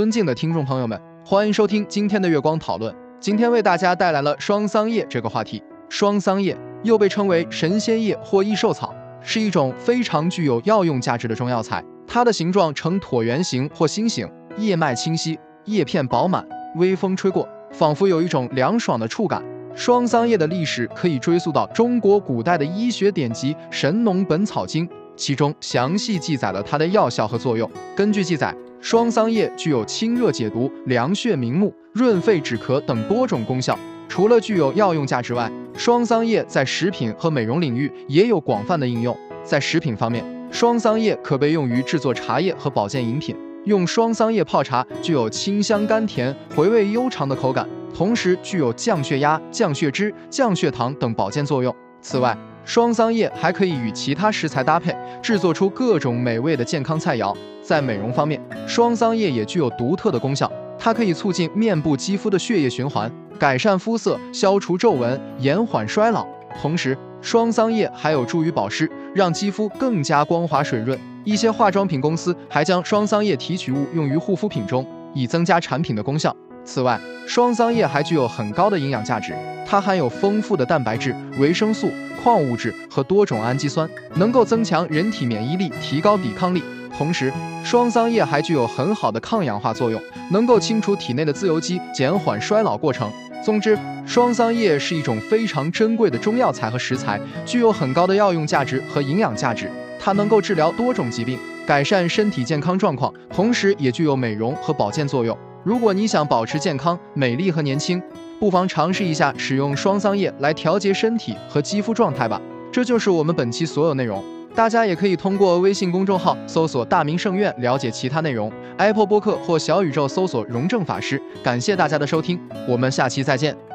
尊敬的听众朋友们，欢迎收听今天的月光讨论。今天为大家带来了双桑叶这个话题。双桑叶又被称为神仙叶或异兽草，是一种非常具有药用价值的中药材。它的形状呈椭圆形或心形，叶脉清晰，叶片饱满，微风吹过，仿佛有一种凉爽的触感。双桑叶的历史可以追溯到中国古代的医学典籍《神农本草经》，其中详细记载了它的药效和作用。根据记载，双桑叶具有清热解毒、凉血明目、润肺止咳等多种功效。除了具有药用价值外，双桑叶在食品和美容领域也有广泛的应用。在食品方面，双桑叶可被用于制作茶叶和保健饮品。用双桑叶泡茶，具有清香甘甜、回味悠长的口感。同时具有降血压、降血脂、降血糖等保健作用。此外，双桑叶还可以与其他食材搭配，制作出各种美味的健康菜肴。在美容方面，双桑叶也具有独特的功效，它可以促进面部肌肤的血液循环，改善肤色，消除皱纹，延缓衰老。同时，双桑叶还有助于保湿，让肌肤更加光滑水润。一些化妆品公司还将双桑叶提取物用于护肤品中，以增加产品的功效。此外，双桑叶还具有很高的营养价值，它含有丰富的蛋白质、维生素、矿物质和多种氨基酸，能够增强人体免疫力，提高抵抗力。同时，双桑叶还具有很好的抗氧化作用，能够清除体内的自由基，减缓衰老过程。总之，双桑叶是一种非常珍贵的中药材和食材，具有很高的药用价值和营养价值。它能够治疗多种疾病，改善身体健康状况，同时也具有美容和保健作用。如果你想保持健康、美丽和年轻，不妨尝试一下使用双桑叶来调节身体和肌肤状态吧。这就是我们本期所有内容，大家也可以通过微信公众号搜索“大明圣院”了解其他内容，Apple 播客或小宇宙搜索“荣正法师”。感谢大家的收听，我们下期再见。